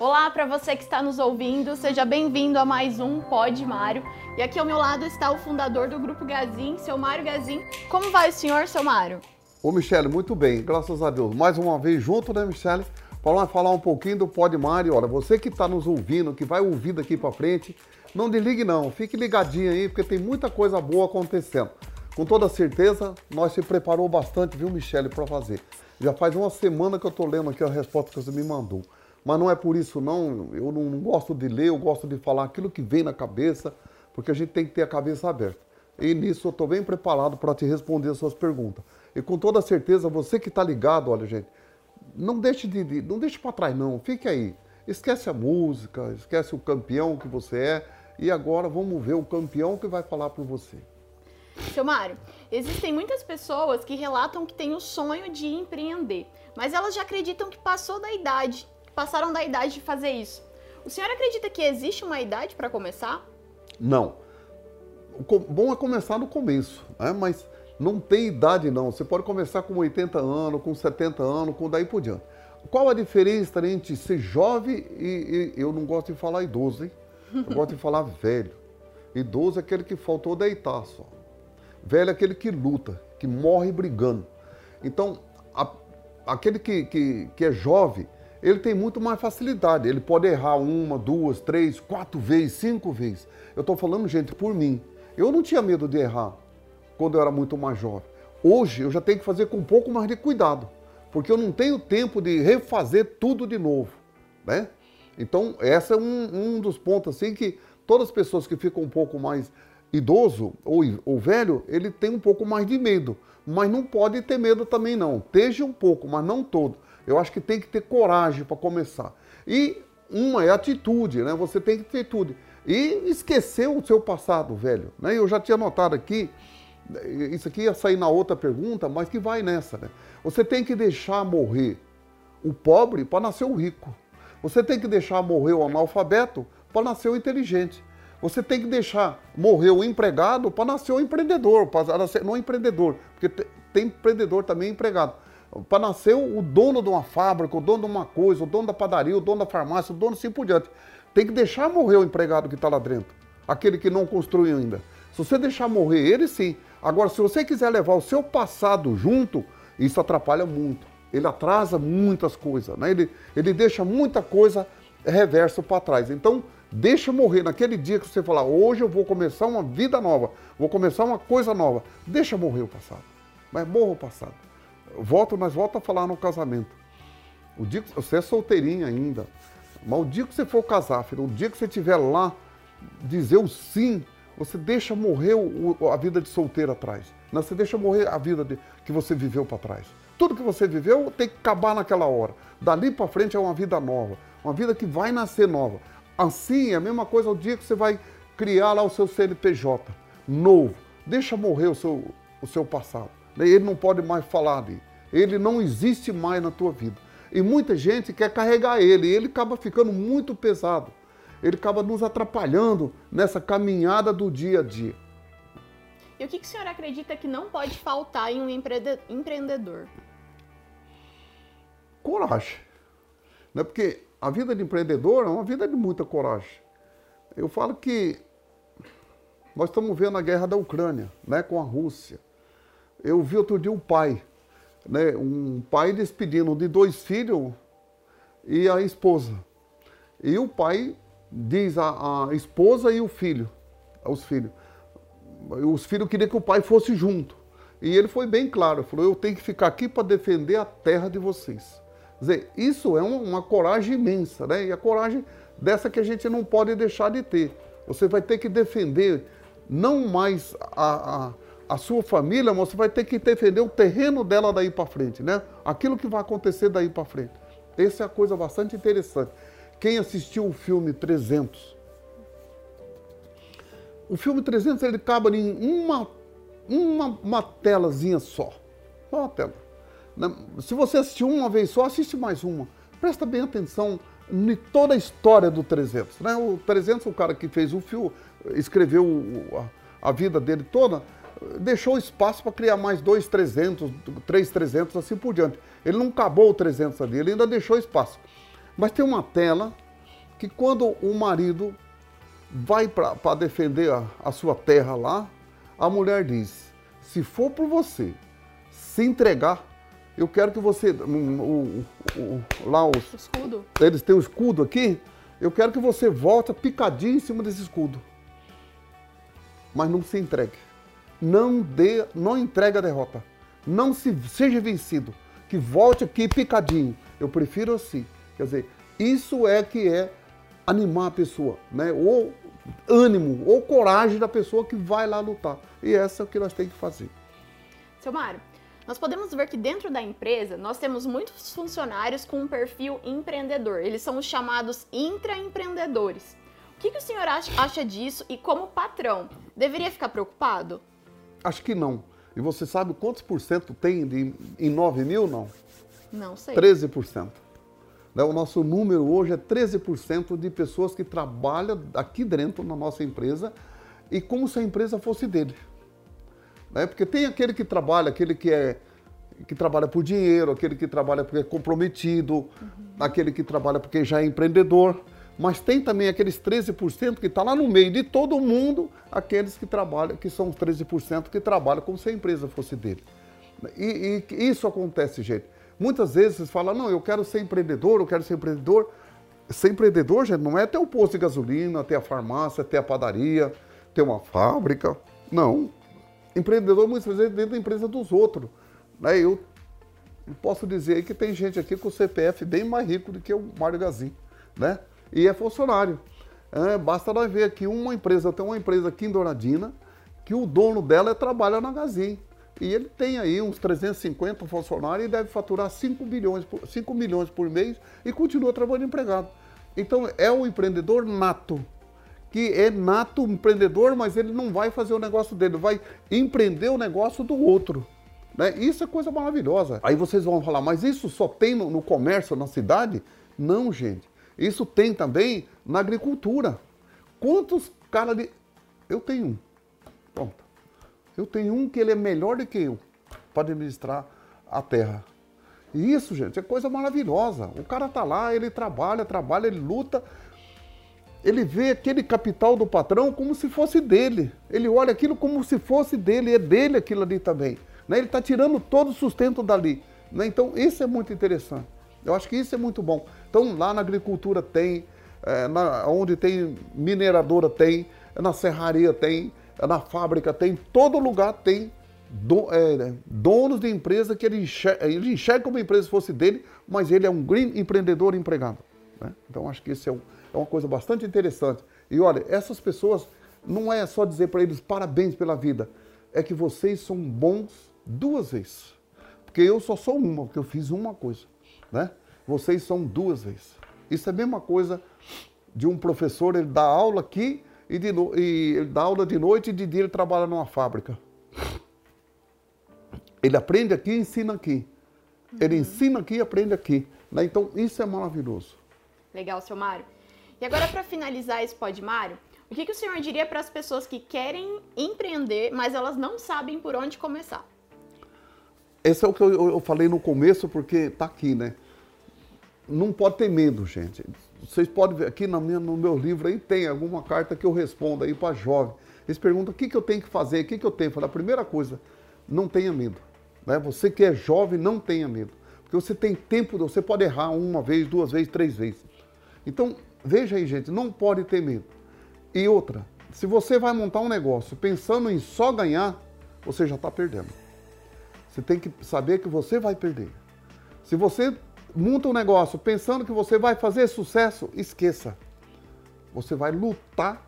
Olá para você que está nos ouvindo, seja bem-vindo a mais um Pod Mário. E aqui ao meu lado está o fundador do Grupo Gazin, seu Mário Gazin. Como vai o senhor, seu Mário? Ô, Michele, muito bem, graças a Deus. Mais uma vez junto, né, Michele? Para falar um pouquinho do Pod Mário. Olha, você que está nos ouvindo, que vai ouvir daqui para frente, não desligue não, fique ligadinho aí, porque tem muita coisa boa acontecendo. Com toda certeza, nós se preparou bastante, viu, Michele, para fazer. Já faz uma semana que eu estou lendo aqui a resposta que você me mandou. Mas não é por isso não, eu não gosto de ler, eu gosto de falar aquilo que vem na cabeça, porque a gente tem que ter a cabeça aberta. E nisso eu estou bem preparado para te responder as suas perguntas. E com toda certeza, você que está ligado, olha gente, não deixe de, de não deixe para trás não, fique aí. Esquece a música, esquece o campeão que você é e agora vamos ver o campeão que vai falar por você. Seu Mário, existem muitas pessoas que relatam que têm o sonho de empreender, mas elas já acreditam que passou da idade passaram da idade de fazer isso. O senhor acredita que existe uma idade para começar? Não. O bom é começar no começo, né? mas não tem idade não. Você pode começar com 80 anos, com 70 anos, com daí por diante. Qual a diferença entre ser jovem e, e eu não gosto de falar idoso, hein? Eu gosto de falar velho. Idoso é aquele que faltou deitar só. Velho é aquele que luta, que morre brigando. Então, a, aquele que, que, que é jovem, ele tem muito mais facilidade. Ele pode errar uma, duas, três, quatro vezes, cinco vezes. Eu estou falando, gente, por mim. Eu não tinha medo de errar quando eu era muito mais jovem. Hoje eu já tenho que fazer com um pouco mais de cuidado, porque eu não tenho tempo de refazer tudo de novo, né? Então, esse é um, um dos pontos assim que todas as pessoas que ficam um pouco mais idoso ou, ou velho, ele tem um pouco mais de medo, mas não pode ter medo também não. Teja um pouco, mas não todo. Eu acho que tem que ter coragem para começar. E uma é atitude, né? Você tem que ter atitude. E esquecer o seu passado, velho. Né? Eu já tinha notado aqui, isso aqui ia sair na outra pergunta, mas que vai nessa, né? Você tem que deixar morrer o pobre para nascer o rico. Você tem que deixar morrer o analfabeto para nascer o inteligente. Você tem que deixar morrer o empregado para nascer o empreendedor, para nascer não empreendedor, porque tem empreendedor também empregado para nascer o dono de uma fábrica, o dono de uma coisa, o dono da padaria, o dono da farmácia, o dono assim por diante. Tem que deixar morrer o empregado que está lá dentro, aquele que não construiu ainda. Se você deixar morrer ele, sim. Agora, se você quiser levar o seu passado junto, isso atrapalha muito. Ele atrasa muitas coisas, né? ele, ele deixa muita coisa reverso para trás. Então, deixa morrer naquele dia que você falar, hoje eu vou começar uma vida nova, vou começar uma coisa nova. Deixa morrer o passado. Mas morra o passado volto, nós volta a falar no casamento. O dia que você é solteirinha ainda, mas o dia que você for casar, filho, o dia que você estiver lá, dizer o sim, você deixa morrer o, a vida de solteiro atrás. Não, você deixa morrer a vida de, que você viveu para trás. Tudo que você viveu tem que acabar naquela hora. Dali para frente é uma vida nova, uma vida que vai nascer nova. Assim, é a mesma coisa o dia que você vai criar lá o seu CNPJ novo. Deixa morrer o seu, o seu passado. Ele não pode mais falar ali. Ele não existe mais na tua vida. E muita gente quer carregar ele, e ele acaba ficando muito pesado. Ele acaba nos atrapalhando nessa caminhada do dia a dia. E o que, que o senhor acredita que não pode faltar em um empreendedor? Coragem. Né? Porque a vida de empreendedor é uma vida de muita coragem. Eu falo que nós estamos vendo a guerra da Ucrânia né, com a Rússia. Eu vi outro dia um pai, né, um pai despedindo de dois filhos e a esposa. E o pai diz a, a esposa e o filho, os filhos. Os filhos queriam que o pai fosse junto. E ele foi bem claro, falou, eu tenho que ficar aqui para defender a terra de vocês. Quer dizer, isso é uma, uma coragem imensa, né? E a coragem dessa que a gente não pode deixar de ter. Você vai ter que defender não mais a, a a sua família, você vai ter que defender o terreno dela daí para frente, né? Aquilo que vai acontecer daí para frente. Essa é a coisa bastante interessante. Quem assistiu o filme 300? O filme 300 ele cabe em uma, uma, uma telazinha só. Só uma tela. Se você assistiu uma vez só, assiste mais uma. Presta bem atenção em toda a história do 300. Né? O 300, o cara que fez o filme, escreveu a, a vida dele toda, deixou espaço para criar mais dois 300, três 300, assim por diante. Ele não acabou o 300 ali, ele ainda deixou espaço. Mas tem uma tela que quando o marido vai para defender a, a sua terra lá, a mulher diz: se for por você se entregar, eu quero que você. O, o, o, lá os. Escudo. Eles têm o escudo aqui. Eu quero que você volte picadinho em cima desse escudo. Mas não se entregue. Não dê, não entregue a derrota. Não se, seja vencido. Que volte aqui picadinho. Eu prefiro assim. Quer dizer, isso é que é animar a pessoa, né? Ou ânimo, ou coragem da pessoa que vai lá lutar. E essa é o que nós temos que fazer. Seu Mário, nós podemos ver que dentro da empresa nós temos muitos funcionários com um perfil empreendedor. Eles são os chamados intraempreendedores. O que, que o senhor acha disso e, como patrão, deveria ficar preocupado? Acho que não. E você sabe quantos por cento tem de, em 9 mil? Não. Não sei. 13%. Né, o nosso número hoje é 13% de pessoas que trabalham aqui dentro na nossa empresa e como se a empresa fosse dele. Né? Porque tem aquele que trabalha, aquele que é que trabalha por dinheiro, aquele que trabalha porque é comprometido, uhum. aquele que trabalha porque já é empreendedor. Mas tem também aqueles 13% que está lá no meio de todo mundo, aqueles que trabalham, que são os 13% que trabalham como se a empresa fosse dele. E, e isso acontece, gente. Muitas vezes vocês falam, não, eu quero ser empreendedor, eu quero ser empreendedor. Ser empreendedor, gente, não é ter o um posto de gasolina, ter a farmácia, ter a padaria, ter uma fábrica. Não. Empreendedor muitas vezes é dentro da empresa dos outros. Né? Eu posso dizer que tem gente aqui com o CPF bem mais rico do que o Mário Gazin, né? E é funcionário. É, basta nós ver aqui uma empresa, tem uma empresa aqui em Douradina, que o dono dela trabalha na Gazin. E ele tem aí uns 350 funcionários e deve faturar 5 milhões, 5 milhões por mês e continua trabalhando empregado. Então é um empreendedor nato, que é nato empreendedor, mas ele não vai fazer o negócio dele, vai empreender o negócio do outro. Né? Isso é coisa maravilhosa. Aí vocês vão falar, mas isso só tem no, no comércio, na cidade? Não, gente. Isso tem também na agricultura. Quantos caras de. Eu tenho um. Pronto. Eu tenho um que ele é melhor do que eu para administrar a terra. E isso, gente, é coisa maravilhosa. O cara tá lá, ele trabalha, trabalha, ele luta. Ele vê aquele capital do patrão como se fosse dele. Ele olha aquilo como se fosse dele, é dele aquilo ali também. Né? Ele está tirando todo o sustento dali. Né? Então, isso é muito interessante. Eu acho que isso é muito bom. Então, lá na agricultura tem, é, na, onde tem mineradora tem, na serraria tem, na fábrica tem, todo lugar tem do, é, donos de empresa que ele enxerga, ele enxerga como a empresa fosse dele, mas ele é um green empreendedor empregado. Né? Então acho que isso é, um, é, uma coisa bastante interessante. E olha, essas pessoas não é só dizer para eles parabéns pela vida, é que vocês são bons duas vezes. Porque eu só sou uma, porque eu fiz uma coisa. Né? Vocês são duas vezes. Isso é a mesma coisa de um professor, ele dá aula aqui e, de, e ele dá aula de noite e de dia ele trabalha numa fábrica. Ele aprende aqui e ensina aqui. Ele uhum. ensina aqui e aprende aqui. Né? Então, isso é maravilhoso. Legal, seu Mário. E agora, para finalizar esse Pod Mário, o que, que o senhor diria para as pessoas que querem empreender, mas elas não sabem por onde começar? Esse é o que eu, eu falei no começo, porque está aqui, né? Não pode ter medo, gente vocês podem ver aqui no meu, no meu livro aí tem alguma carta que eu respondo aí para jovem. Eles perguntam o que, que eu tenho que fazer, o que, que eu tenho. Eu falo, a primeira coisa, não tenha medo. Né? Você que é jovem, não tenha medo. Porque você tem tempo, você pode errar uma vez, duas vezes, três vezes. Então, veja aí, gente, não pode ter medo. E outra, se você vai montar um negócio pensando em só ganhar, você já está perdendo. Você tem que saber que você vai perder. Se você monta um negócio pensando que você vai fazer sucesso, esqueça. Você vai lutar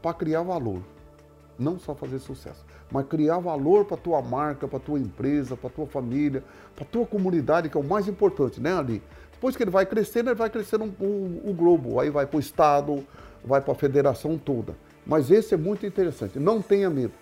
para criar valor. Não só fazer sucesso, mas criar valor para tua marca, para tua empresa, para tua família, para tua comunidade, que é o mais importante, né, Ali? Depois que ele vai crescendo, ele vai crescendo o um globo, aí vai para o estado, vai para a federação toda. Mas esse é muito interessante. Não tenha medo,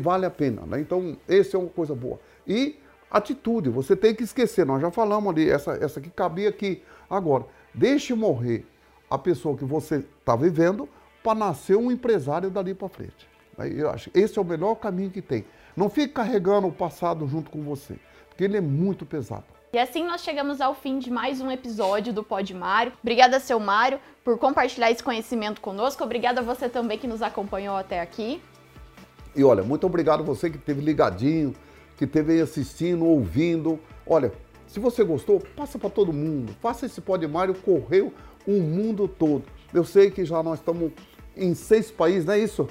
vale a pena. Né? Então, esse é uma coisa boa. E atitude. Você tem que esquecer. Nós já falamos ali, essa, essa que cabia aqui. Agora, deixe morrer a pessoa que você está vivendo para nascer um empresário dali para frente. Eu acho esse é o melhor caminho que tem. Não fique carregando o passado junto com você, porque ele é muito pesado. E assim nós chegamos ao fim de mais um episódio do Pod Mário. Obrigada, seu Mário, por compartilhar esse conhecimento conosco. Obrigada a você também que nos acompanhou até aqui. E olha, muito obrigado você que esteve ligadinho, que esteve assistindo, ouvindo. Olha, se você gostou, passa para todo mundo. Faça esse Pod Mário correr o mundo todo. Eu sei que já nós estamos em seis países, não é isso?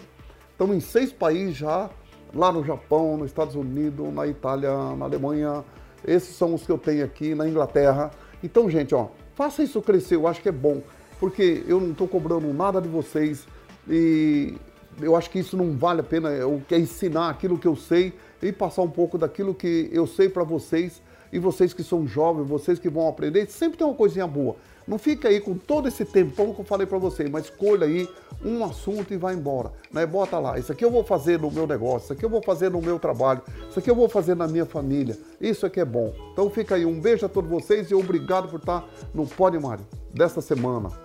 Estamos em seis países já, lá no Japão, nos Estados Unidos, na Itália, na Alemanha. Esses são os que eu tenho aqui, na Inglaterra. Então, gente, ó, faça isso crescer, eu acho que é bom, porque eu não estou cobrando nada de vocês e eu acho que isso não vale a pena. Eu quero ensinar aquilo que eu sei e passar um pouco daquilo que eu sei para vocês e vocês que são jovens, vocês que vão aprender, sempre tem uma coisinha boa. Não fica aí com todo esse tempão que eu falei para vocês, mas escolha aí um assunto e vai embora. Né? Bota lá, isso aqui eu vou fazer no meu negócio, isso aqui eu vou fazer no meu trabalho, isso aqui eu vou fazer na minha família. Isso aqui é bom. Então fica aí, um beijo a todos vocês e obrigado por estar no Pode desta semana.